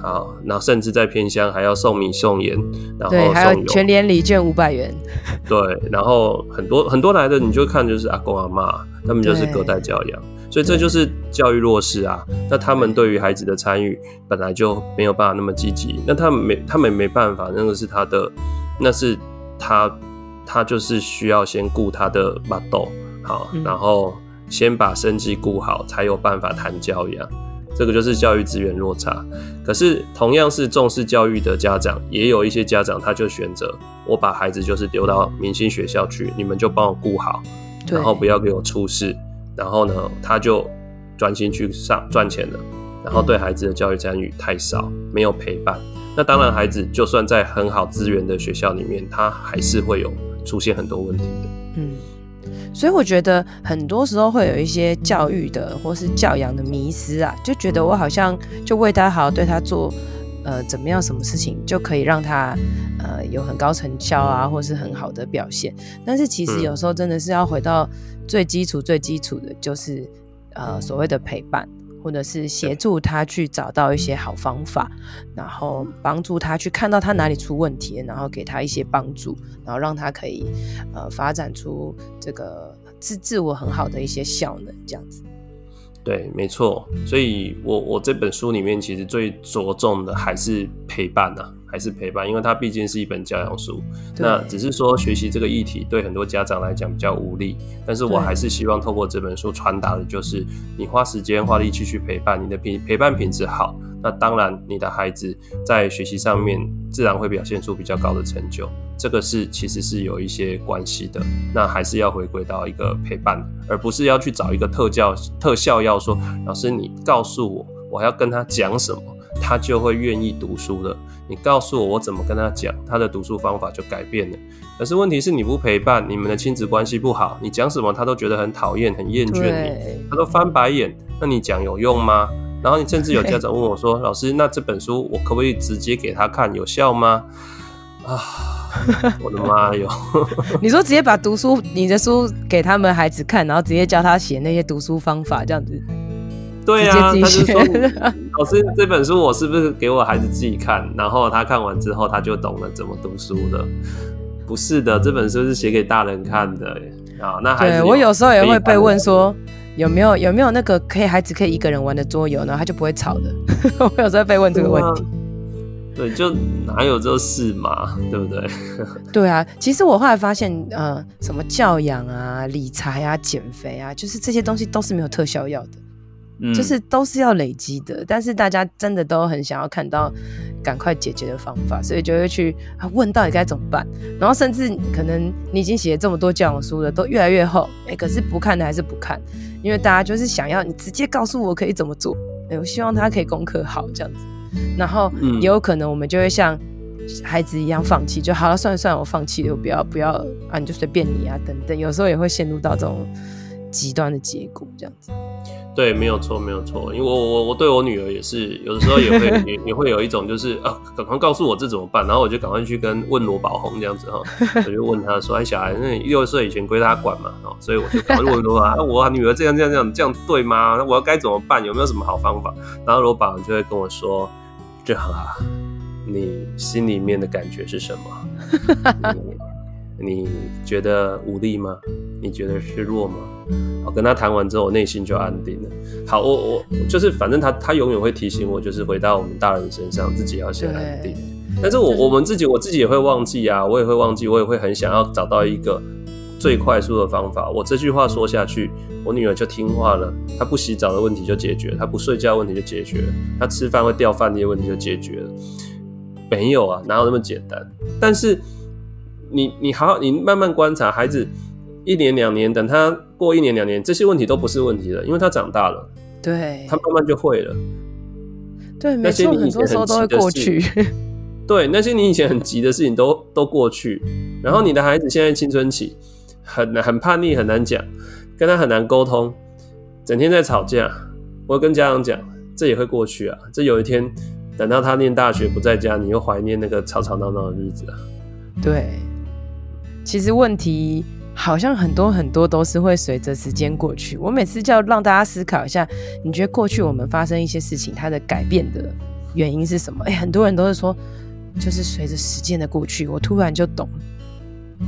好，然后甚至在偏乡还要送米送盐，然后送还有全年礼券五百元。对，然后很多很多来的，你就看就是阿公阿妈，他们就是隔代教养，所以这就是教育弱势啊。那他们对于孩子的参与本来就没有办法那么积极，那他们没他们没办法，那个是他的，那是他他就是需要先顾他的巴豆，好，嗯、然后先把生计顾好，才有办法谈教养。这个就是教育资源落差，可是同样是重视教育的家长，也有一些家长他就选择我把孩子就是丢到明星学校去，你们就帮我顾好，然后不要给我出事，然后呢，他就专心去上赚钱了，然后对孩子的教育参与太少，没有陪伴，那当然孩子就算在很好资源的学校里面，他还是会有出现很多问题的，嗯。所以我觉得很多时候会有一些教育的或是教养的迷失啊，就觉得我好像就为他好，对他做呃怎么样什么事情就可以让他呃有很高成效啊，或是很好的表现。但是其实有时候真的是要回到最基础、最基础的，就是呃所谓的陪伴。或者是协助他去找到一些好方法，然后帮助他去看到他哪里出问题，然后给他一些帮助，然后让他可以呃发展出这个自自我很好的一些效能，这样子。对，没错。所以我我这本书里面其实最着重的还是陪伴啊。还是陪伴，因为它毕竟是一本教养书。那只是说学习这个议题对很多家长来讲比较无力，但是我还是希望透过这本书传达的就是，你花时间花力气去陪伴，你的品陪伴品质好，那当然你的孩子在学习上面自然会表现出比较高的成就。这个是其实是有一些关系的。那还是要回归到一个陪伴，而不是要去找一个特教特效药说，老师你告诉我，我还要跟他讲什么。他就会愿意读书了。你告诉我，我怎么跟他讲，他的读书方法就改变了。可是问题是你不陪伴，你们的亲子关系不好，你讲什么他都觉得很讨厌、很厌倦你，他都翻白眼。那你讲有用吗？然后你甚至有家长问我说：“老师，那这本书我可不可以直接给他看，有效吗？”啊，我的妈哟！你说直接把读书你的书给他们孩子看，然后直接教他写那些读书方法，这样子。对呀、啊，他就说：“老师，这本书我是不是给我孩子自己看？然后他看完之后，他就懂了怎么读书了？不是的，这本书是写给大人看的啊。那孩子对我有时候也会被问说，有没有有没有那个可以孩子可以一个人玩的桌游，然后他就不会吵的。我有时候被问这个问题。对，就哪有这事嘛，对不对？对啊，其实我后来发现，呃，什么教养啊、理财啊、减肥啊，就是这些东西都是没有特效药的。”嗯就是都是要累积的，但是大家真的都很想要看到赶快解决的方法，所以就会去问到底该怎么办。然后甚至可能你已经写了这么多教养书了，都越来越厚，哎，可是不看的还是不看，因为大家就是想要你直接告诉我可以怎么做，哎，我希望他可以功课好这样子。然后也有可能我们就会像孩子一样放弃，就好了，算了算了，我放弃了，我不要不要啊，你就随便你啊等等。有时候也会陷入到这种极端的结果这样子。对，没有错，没有错，因为我我我对我女儿也是，有的时候也会 也也会有一种就是啊，赶快告诉我这怎么办，然后我就赶快去跟问罗宝红这样子哈，我就问他说，哎，小孩，那你六岁以前归他管嘛，哦，所以我就赶快问罗宝啊，我女儿这样这样这样这样对吗？那我要该怎么办？有没有什么好方法？然后罗宝红就会跟我说，这好啊，你心里面的感觉是什么？你觉得无力吗？你觉得失落吗？我跟他谈完之后，我内心就安定了。好，我我就是，反正他他永远会提醒我，就是回到我们大人身上，自己要先安定。但是我我们自己，我自己也会忘记啊，我也会忘记，我也会很想要找到一个最快速的方法。我这句话说下去，我女儿就听话了，她不洗澡的问题就解决了，她不睡觉问题就解决了，她吃饭会掉饭粒的问题就解决了。没有啊，哪有那么简单？但是你你好好，你慢慢观察孩子。一年两年，等他过一年两年，这些问题都不是问题了，因为他长大了，对，他慢慢就会了。对，那些你以前很急的事，很多时候都会过去。对，那些你以前很急的事情都都过去。然后你的孩子现在青春期，很难很叛逆，很难讲，跟他很难沟通，整天在吵架。我跟家长讲，这也会过去啊。这有一天，等到他念大学不在家，你又怀念那个吵吵闹闹的日子啊。对，其实问题。好像很多很多都是会随着时间过去。我每次叫让大家思考一下，你觉得过去我们发生一些事情，它的改变的原因是什么？哎、欸，很多人都是说，就是随着时间的过去，我突然就懂。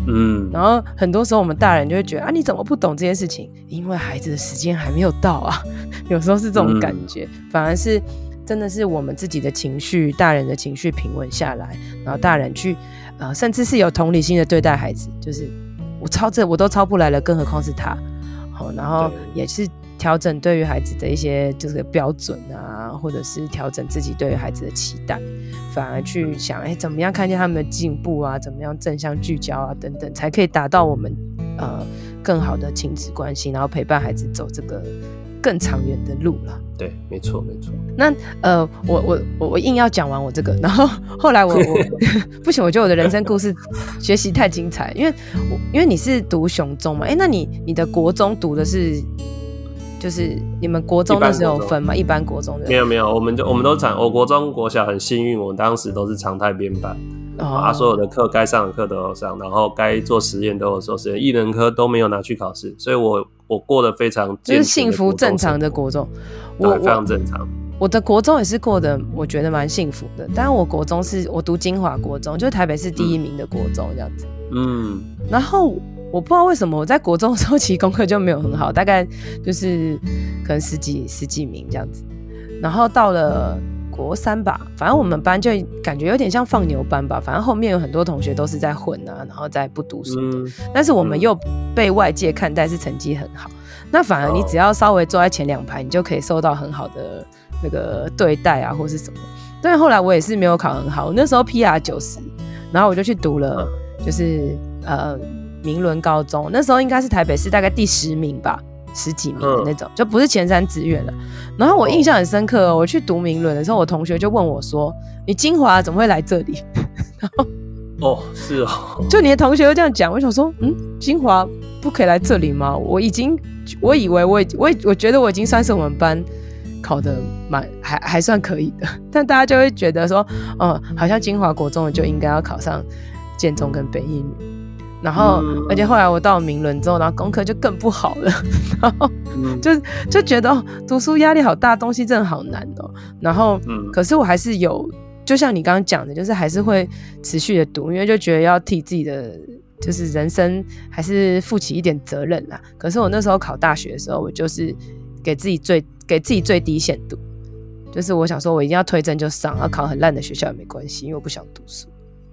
嗯，然后很多时候我们大人就会觉得啊，你怎么不懂这件事情？因为孩子的时间还没有到啊。有时候是这种感觉，嗯、反而是真的是我们自己的情绪，大人的情绪平稳下来，然后大人去呃，甚至是有同理心的对待孩子，就是。我超这我都超不来了，更何况是他，好，然后也是调整对于孩子的一些就是标准啊，或者是调整自己对于孩子的期待，反而去想，哎，怎么样看见他们的进步啊，怎么样正向聚焦啊，等等，才可以达到我们呃更好的亲子关系，然后陪伴孩子走这个。更长远的路了，对，没错，没错。那呃，我我我我硬要讲完我这个，然后 后来我我 不行，我觉得我的人生故事学习太精彩，因为我因为你是读雄中嘛，哎、欸，那你你的国中读的是就是你们国中那时候有分吗？一般国中的没有没有，我们就我们都常，我国中国小很幸运，我当时都是常态编班。啊，哦、所有的课该上的课都有上，然后该做实验都有做实验，艺能科都没有拿去考试，所以我我过得非常就是幸福正常的国中，我非常正常我。的国中也是过得我觉得蛮幸福的，但是我国中是我读金华国中，就是台北市第一名的国中这样子。嗯，然后我不知道为什么我在国中的时候其实功课就没有很好，大概就是可能十几十几名这样子，然后到了。国三吧，反正我们班就感觉有点像放牛班吧。反正后面有很多同学都是在混啊，然后在不读书的。嗯、但是我们又被外界看待是成绩很好。那反而你只要稍微坐在前两排，你就可以受到很好的那个对待啊，或是什么。但后来我也是没有考很好，那时候 PR 九十，然后我就去读了，就是呃明伦高中。那时候应该是台北市大概第十名吧。十几名的那种，就不是前三志愿了。然后我印象很深刻哦，我去读名伦的时候，我同学就问我说：“你金华怎么会来这里？” 然后哦，是哦，就你的同学会这样讲，我想说，嗯，金华不可以来这里吗？我已经，我以为我我我觉得我已经算是我们班考的蛮还还算可以的，但大家就会觉得说，嗯，好像金华国中的就应该要考上建中跟北一女。然后，嗯、而且后来我到了明伦之后，然后功课就更不好了，然后就就觉得哦，读书压力好大，东西真的好难哦。然后，嗯、可是我还是有，就像你刚刚讲的，就是还是会持续的读，因为就觉得要替自己的就是人生还是负起一点责任啦。可是我那时候考大学的时候，我就是给自己最给自己最低限度，就是我想说我一定要推甄就上，要考很烂的学校也没关系，因为我不想读书。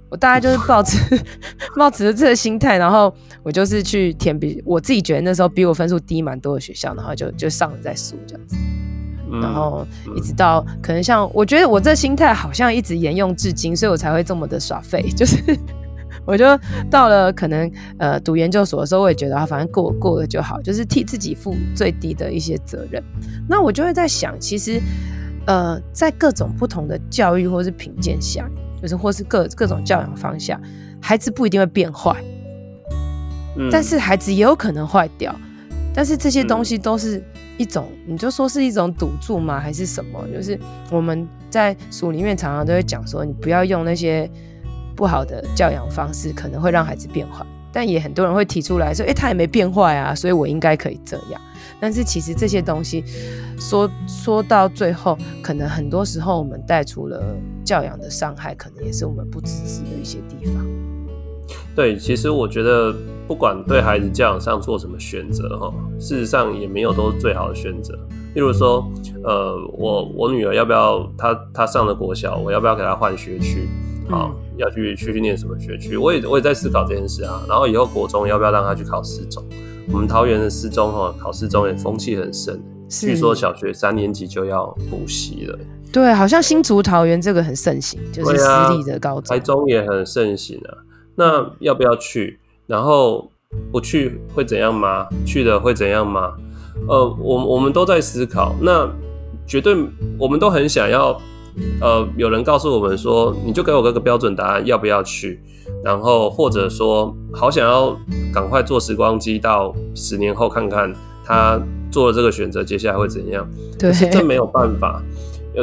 我大概就是抱持 抱持着这个心态，然后我就是去填比我自己觉得那时候比我分数低蛮多的学校，然后就就上了再说这样子，然后一直到可能像我觉得我这心态好像一直沿用至今，所以我才会这么的耍废，就是我就到了可能呃读研究所的时候，我也觉得啊，反正过过了就好，就是替自己负最低的一些责任。那我就会在想，其实呃，在各种不同的教育或是评鉴下，就是或是各各种教养方向，孩子不一定会变坏，嗯，但是孩子也有可能坏掉。但是这些东西都是一种，嗯、你就说是一种赌注吗？还是什么？就是我们在书里面常常都会讲说，你不要用那些不好的教养方式，可能会让孩子变坏。但也很多人会提出来说，诶，他也没变坏啊，所以我应该可以这样。但是其实这些东西说说到最后，可能很多时候我们带出了教养的伤害，可能也是我们不自知的一些地方。对，其实我觉得。不管对孩子教养上做什么选择哈，事实上也没有都是最好的选择。例如说，呃，我我女儿要不要她她上了国小，我要不要给她换学区？啊，要去去去念什么学区？我也我也在思考这件事啊。然后以后国中要不要让他去考四中？我们桃园的四中哈，考四中也风气很盛，据说小学三年级就要补习了。对，好像新竹桃园这个很盛行，就是私立的高中。台中也很盛行啊。那要不要去？然后不去会怎样吗？去了会怎样吗？呃，我我们都在思考。那绝对我们都很想要，呃，有人告诉我们说，你就给我个个标准答案，要不要去？然后或者说，好想要赶快坐时光机到十年后看看他做了这个选择，接下来会怎样？对，这没有办法。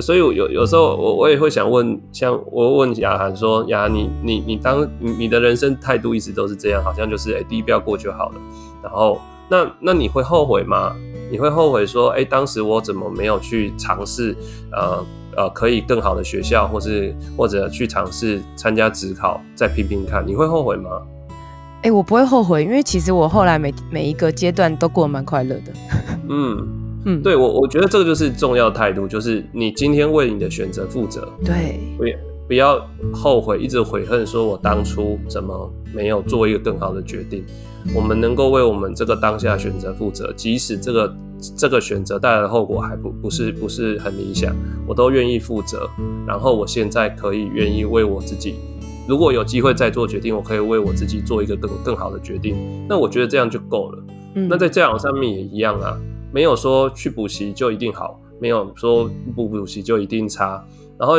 所以有有时候我我也会想问，像我问雅涵说，雅涵你你你当你你的人生态度一直都是这样，好像就是哎、欸、第一标过就好了。然后那那你会后悔吗？你会后悔说，哎、欸、当时我怎么没有去尝试呃呃可以更好的学校，或是或者去尝试参加职考再拼拼看？你会后悔吗？哎、欸，我不会后悔，因为其实我后来每每一个阶段都过得蛮快乐的。嗯。嗯，对我我觉得这个就是重要态度，就是你今天为你的选择负责，对，不不要后悔，一直悔恨，说我当初怎么没有做一个更好的决定。我们能够为我们这个当下选择负责，即使这个这个选择带来的后果还不不是不是很理想，我都愿意负责。然后我现在可以愿意为我自己，如果有机会再做决定，我可以为我自己做一个更更好的决定。那我觉得这样就够了。嗯，那在教养上面也一样啊。没有说去补习就一定好，没有说不补习就一定差。然后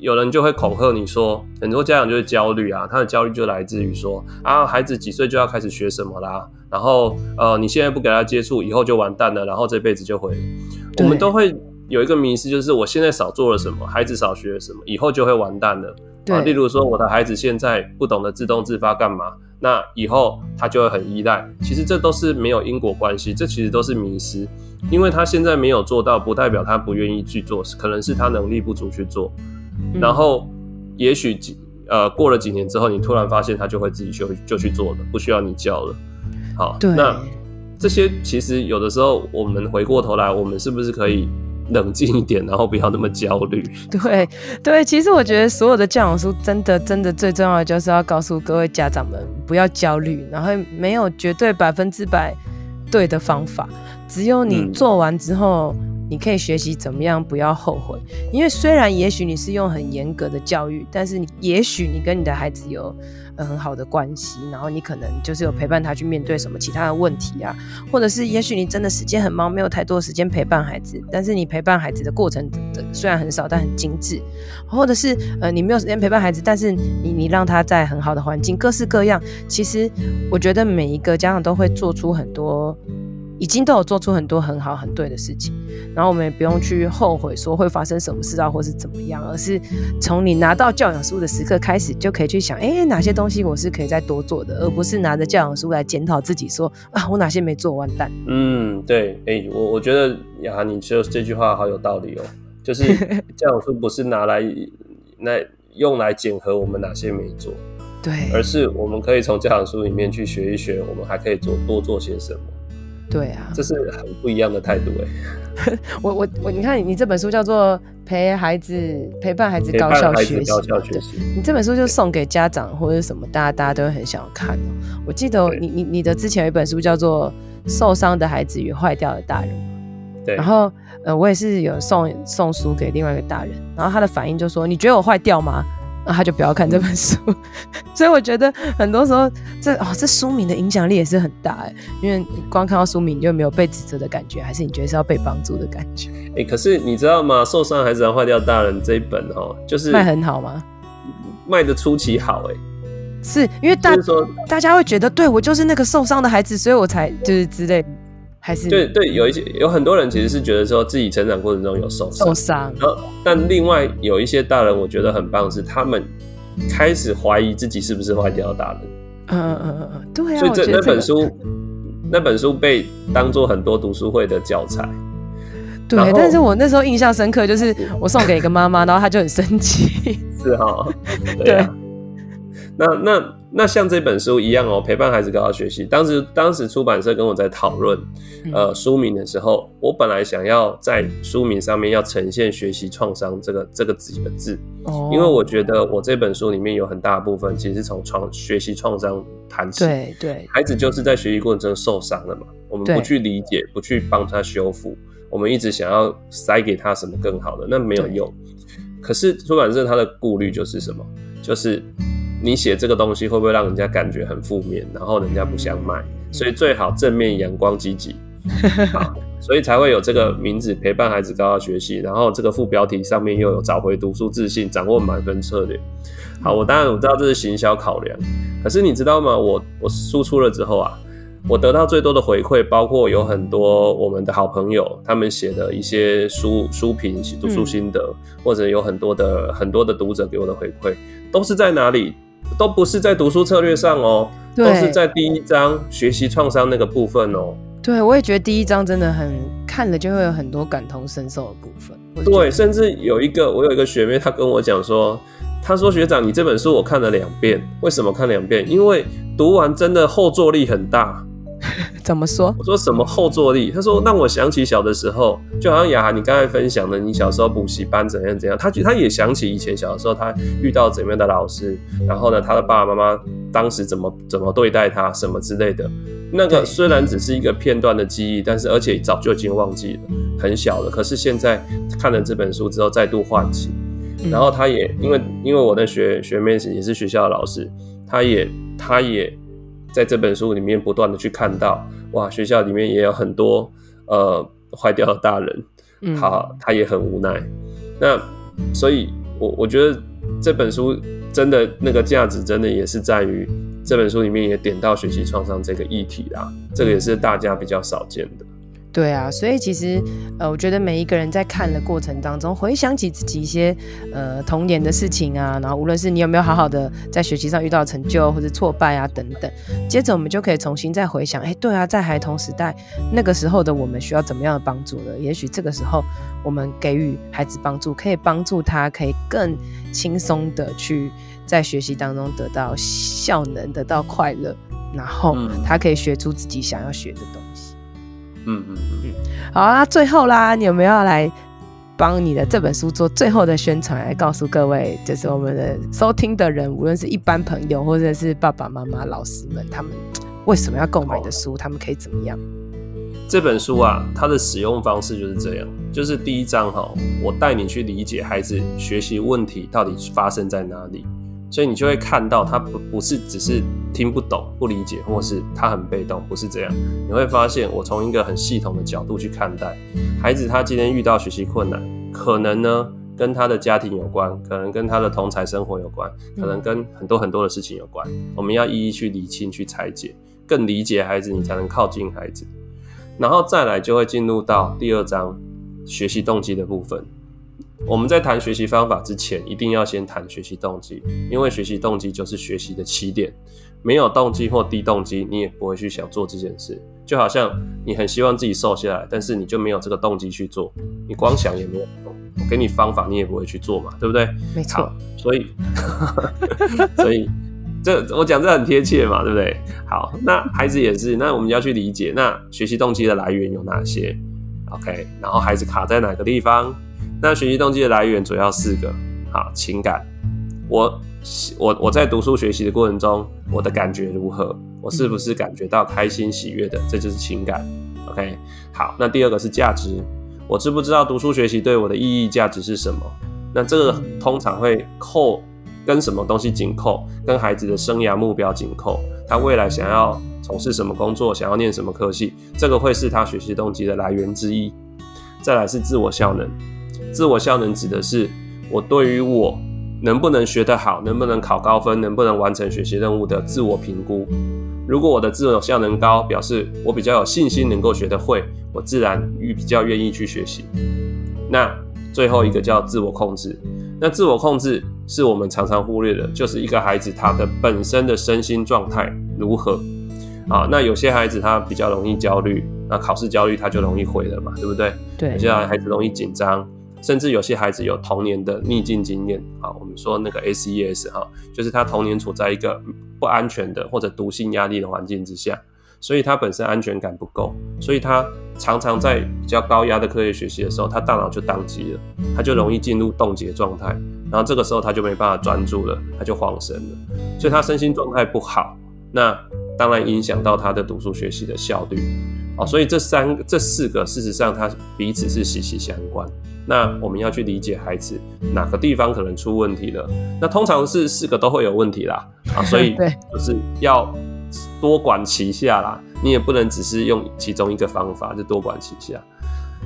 有人就会恐吓你说，很多家长就是焦虑啊，他的焦虑就来自于说啊，孩子几岁就要开始学什么啦，然后呃，你现在不给他接触，以后就完蛋了，然后这辈子就毁了。我们都会有一个迷失，就是我现在少做了什么，孩子少学了什么，以后就会完蛋了。对啊，例如说我的孩子现在不懂得自动自发干嘛？那以后他就会很依赖，其实这都是没有因果关系，这其实都是迷失，因为他现在没有做到，不代表他不愿意去做，可能是他能力不足去做，然后也许几呃过了几年之后，你突然发现他就会自己就就去做了，不需要你教了。好，对，那这些其实有的时候我们回过头来，我们是不是可以？冷静一点，然后不要那么焦虑。对对，其实我觉得所有的教养书真的真的最重要的就是要告诉各位家长们不要焦虑，然后没有绝对百分之百对的方法，只有你做完之后，嗯、你可以学习怎么样不要后悔。因为虽然也许你是用很严格的教育，但是你也许你跟你的孩子有。很好的关系，然后你可能就是有陪伴他去面对什么其他的问题啊，或者是也许你真的时间很忙，没有太多时间陪伴孩子，但是你陪伴孩子的过程虽然很少，但很精致，或者是呃你没有时间陪伴孩子，但是你你让他在很好的环境，各式各样，其实我觉得每一个家长都会做出很多。已经都有做出很多很好很对的事情，然后我们也不用去后悔说会发生什么事啊，或是怎么样，而是从你拿到教养书的时刻开始，就可以去想，哎，哪些东西我是可以再多做的，而不是拿着教养书来检讨自己说，啊，我哪些没做完蛋。嗯，对，哎，我我觉得雅涵，你说这句话好有道理哦，就是教养书不是拿来那用来检核我们哪些没做，对，而是我们可以从教养书里面去学一学，我们还可以做多做些什么。对啊，这是很不一样的态度 哎。我我我，你看你这本书叫做《陪孩子陪伴孩子高效学习》，高效学习。你这本书就送给家长或者什么，大家大家都会很想要看。我记得你你你的之前有一本书叫做《受伤的孩子与坏掉的大人》，对。然后呃，我也是有送送书给另外一个大人，然后他的反应就说：“你觉得我坏掉吗？”那他就不要看这本书。嗯、所以我觉得很多时候这哦，这书名的影响力也是很大哎，因为你光看到书名，你就没有被指责的感觉，还是你觉得是要被帮助的感觉？哎、欸，可是你知道吗？受伤孩子要坏掉大人这一本哦，就是卖很好吗？卖的出奇好哎，是因为大说大家会觉得，对我就是那个受伤的孩子，所以我才就是之类。还是对对，有一些有很多人其实是觉得说自己成长过程中有受伤，受伤。然后，但另外有一些大人，我觉得很棒，是他们开始怀疑自己是不是坏掉的大人。嗯嗯嗯嗯，对啊。所以这那本书，那本书被当做很多读书会的教材。对，但是我那时候印象深刻，就是我送给一个妈妈，然后她就很生气。是哈，对啊。那那那像这本书一样哦，陪伴孩子高效学习。当时当时出版社跟我在讨论，呃，书名的时候，我本来想要在书名上面要呈现“学习创伤”这个这个几个字，哦，因为我觉得我这本书里面有很大部分其实是从创学习创伤谈起。对对，孩子就是在学习过程中受伤了嘛，我们不去理解，不去帮他修复，我们一直想要塞给他什么更好的，那没有用。可是出版社他的顾虑就是什么？就是。你写这个东西会不会让人家感觉很负面，然后人家不想买？所以最好正面、阳光、积极，好，所以才会有这个名字陪伴孩子高效学习。然后这个副标题上面又有找回读书自信、掌握满分策略。好，我当然我知道这是行销考量，可是你知道吗？我我输出了之后啊，我得到最多的回馈，包括有很多我们的好朋友他们写的一些书书评、读书心得，嗯、或者有很多的很多的读者给我的回馈，都是在哪里？都不是在读书策略上哦，都是在第一章学习创伤那个部分哦。对，我也觉得第一章真的很看了就会有很多感同身受的部分。对，甚至有一个我有一个学妹，她跟我讲说，她说学长，你这本书我看了两遍，为什么看两遍？因为读完真的后坐力很大。怎么说？我说什么后坐力？他说让我想起小的时候，就好像雅涵你刚才分享的，你小时候补习班怎样怎样。他他也想起以前小的时候，他遇到怎样的老师，然后呢，他的爸爸妈妈当时怎么怎么对待他，什么之类的。那个虽然只是一个片段的记忆，但是而且早就已经忘记了，很小了。可是现在看了这本书之后，再度唤起。然后他也因为因为我的学学妹也是学校的老师，他也他也。在这本书里面不断的去看到，哇，学校里面也有很多呃坏掉的大人，他他也很无奈。那所以我，我我觉得这本书真的那个价值，真的也是在于这本书里面也点到学习创伤这个议题啦，这个也是大家比较少见的。对啊，所以其实，呃，我觉得每一个人在看的过程当中，回想起自己一些呃童年的事情啊，然后无论是你有没有好好的在学习上遇到成就或者挫败啊等等，接着我们就可以重新再回想，哎，对啊，在孩童时代那个时候的我们需要怎么样的帮助呢？也许这个时候我们给予孩子帮助，可以帮助他可以更轻松的去在学习当中得到效能，得到快乐，然后他可以学出自己想要学的东西。嗯嗯嗯，好啊，最后啦，你有没有要来帮你的这本书做最后的宣传，来告诉各位，就是我们的收听的人，无论是一般朋友或者是爸爸妈妈、老师们，他们为什么要购买的书，他们可以怎么样？这本书啊，它的使用方式就是这样，就是第一章哈，我带你去理解孩子学习问题到底发生在哪里。所以你就会看到，他不不是只是听不懂、不理解，或是他很被动，不是这样。你会发现，我从一个很系统的角度去看待孩子。他今天遇到学习困难，可能呢跟他的家庭有关，可能跟他的同才生活有关，可能跟很多很多的事情有关。我们要一一去理清、去拆解，更理解孩子，你才能靠近孩子。然后再来就会进入到第二章学习动机的部分。我们在谈学习方法之前，一定要先谈学习动机，因为学习动机就是学习的起点。没有动机或低动机，你也不会去想做这件事。就好像你很希望自己瘦下来，但是你就没有这个动机去做，你光想也没有用。我给你方法，你也不会去做嘛，对不对？没错。所以，所以这我讲这很贴切嘛，对不对？好，那孩子也是，那我们要去理解，那学习动机的来源有哪些？OK，然后孩子卡在哪个地方？那学习动机的来源主要四个，好，情感，我我我在读书学习的过程中，我的感觉如何？我是不是感觉到开心喜悦的？这就是情感。OK，好，那第二个是价值，我知不知道读书学习对我的意义价值是什么？那这个通常会扣跟什么东西紧扣？跟孩子的生涯目标紧扣。他未来想要从事什么工作，想要念什么科系，这个会是他学习动机的来源之一。再来是自我效能，自我效能指的是我对于我能不能学得好，能不能考高分，能不能完成学习任务的自我评估。如果我的自我效能高，表示我比较有信心能够学得会，我自然比较愿意去学习。那最后一个叫自我控制，那自我控制是我们常常忽略的，就是一个孩子他的本身的身心状态如何啊？那有些孩子他比较容易焦虑，那考试焦虑他就容易毁了嘛，对不对？对。有些孩子容易紧张，甚至有些孩子有童年的逆境经验。啊，我们说那个 SES 哈，就是他童年处在一个不安全的或者毒性压力的环境之下，所以他本身安全感不够，所以他常常在比较高压的课业学习的时候，他大脑就宕机了，他就容易进入冻结状态，然后这个时候他就没办法专注了，他就恍神了，所以他身心状态不好，那当然影响到他的读书学习的效率，哦，所以这三这四个事实上它彼此是息息相关，那我们要去理解孩子哪个地方可能出问题了，那通常是四个都会有问题啦，啊，所以 就是要。多管齐下啦，你也不能只是用其中一个方法，就多管齐下，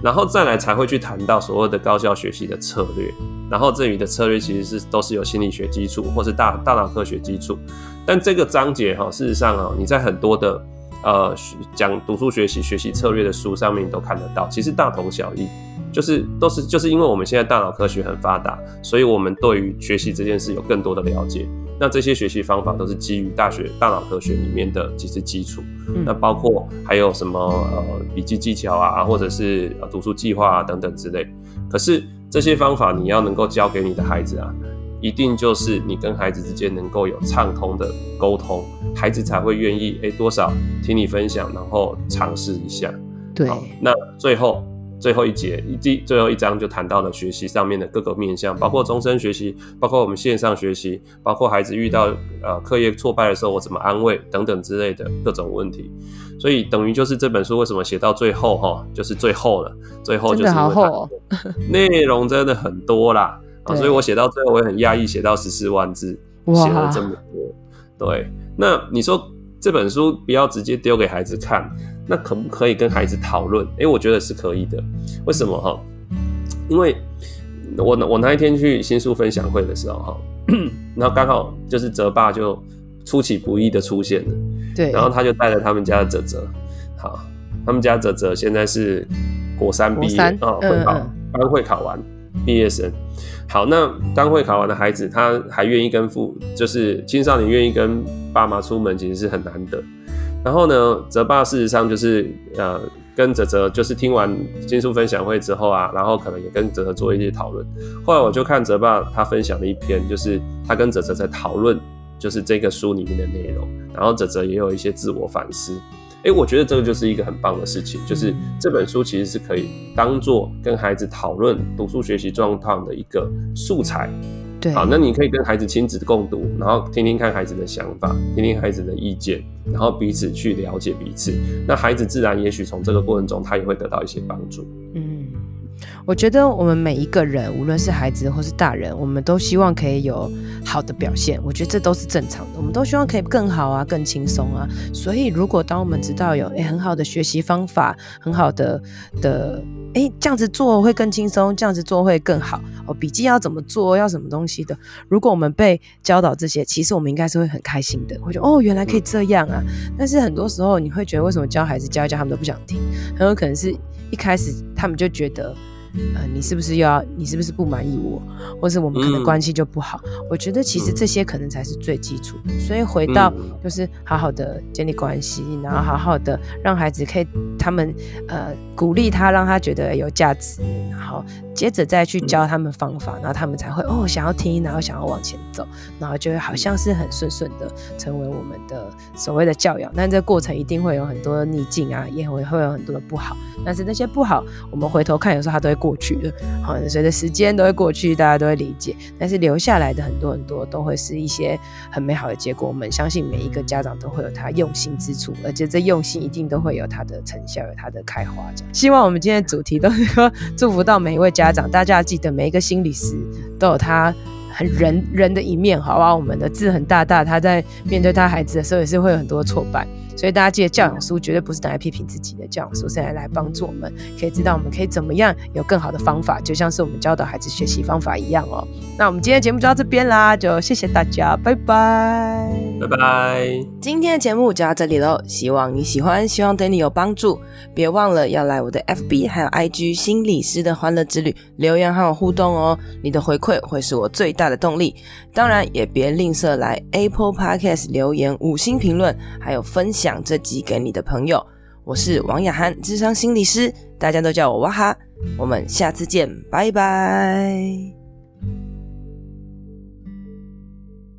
然后再来才会去谈到所谓的高效学习的策略。然后这里的策略其实是都是有心理学基础或是大大脑科学基础。但这个章节哈，事实上啊，你在很多的呃讲读书学习学习策略的书上面都看得到，其实大同小异，就是都是就是因为我们现在大脑科学很发达，所以我们对于学习这件事有更多的了解。那这些学习方法都是基于大学大脑科学里面的几次基础，嗯，那包括还有什么呃笔记技巧啊，或者是呃读书计划啊等等之类。可是这些方法你要能够教给你的孩子啊，一定就是你跟孩子之间能够有畅通的沟通，孩子才会愿意诶多少听你分享，然后尝试一下。对，那最后。最后一节一第最后一章就谈到了学习上面的各个面向，包括终身学习，包括我们线上学习，包括孩子遇到呃课业挫败的时候，我怎么安慰等等之类的各种问题。所以等于就是这本书为什么写到最后哈，就是最后了，最后就是 内容真的很多啦啊，所以我写到最后我也很讶异，写到十四万字，写了这么多。对，那你说这本书不要直接丢给孩子看？那可不可以跟孩子讨论？诶，我觉得是可以的。为什么哈？因为我我那一天去新书分享会的时候哈，然后刚好就是泽爸就出其不意的出现了。对。然后他就带着他们家的哲哲，好，他们家哲哲现在是国三毕业啊，会考刚会考完毕业生。好，那刚会考完的孩子，他还愿意跟父，就是青少年愿意跟爸妈出门，其实是很难得。然后呢，泽爸事实上就是呃，跟泽泽就是听完新书分享会之后啊，然后可能也跟泽泽做一些讨论。后来我就看泽爸他分享了一篇，就是他跟泽泽在讨论，就是这个书里面的内容。然后泽泽也有一些自我反思。诶，我觉得这个就是一个很棒的事情，就是这本书其实是可以当做跟孩子讨论读书学习状况的一个素材。对，好，那你可以跟孩子亲子共读，然后听听看孩子的想法，听听孩子的意见，然后彼此去了解彼此。那孩子自然也许从这个过程中，他也会得到一些帮助。嗯，我觉得我们每一个人，无论是孩子或是大人，我们都希望可以有好的表现。我觉得这都是正常的，我们都希望可以更好啊，更轻松啊。所以，如果当我们知道有诶、很好的学习方法，很好的的。哎，这样子做会更轻松，这样子做会更好哦。笔记要怎么做，要什么东西的？如果我们被教导这些，其实我们应该是会很开心的，会觉得哦，原来可以这样啊。但是很多时候，你会觉得为什么教孩子教一教，他们都不想听？很有可能是一开始他们就觉得。呃，你是不是又要？你是不是不满意我，或是我们可能关系就不好？嗯。我觉得其实这些可能才是最基础的。所以回到就是好好的建立关系，然后好好的让孩子可以他们呃鼓励他，让他觉得有价值，然后接着再去教他们方法，然后他们才会哦想要听，然后想要往前走，然后就会好像是很顺顺的成为我们的所谓的教养。但这个过程一定会有很多的逆境啊，也会会有很多的不好。但是那些不好，我们回头看，有时候他都会。过去的，好，随着时间都会过去，大家都会理解。但是留下来的很多很多都会是一些很美好的结果。我们相信每一个家长都会有他用心之处，而且这用心一定都会有他的成效，有他的开花。希望我们今天的主题都能够祝福到每一位家长。大家要记得，每一个心理师都有他很人人的一面，好吧？我们的字很大大，他在面对他孩子的时候也是会有很多挫败。所以大家记得，教养书绝对不是拿来批评自己的，教养书是来来帮助我们，可以知道我们可以怎么样有更好的方法，就像是我们教导孩子学习方法一样哦。那我们今天的节目就到这边啦，就谢谢大家，拜拜，拜拜。今天的节目就到这里喽，希望你喜欢，希望对你有帮助。别忘了要来我的 FB 还有 IG 心理师的欢乐之旅留言和我互动哦，你的回馈会是我最大的动力。当然也别吝啬来 Apple Podcast 留言五星评论，还有分享。讲这集给你的朋友，我是王雅涵，智商心理师，大家都叫我哇哈，我们下次见，拜拜。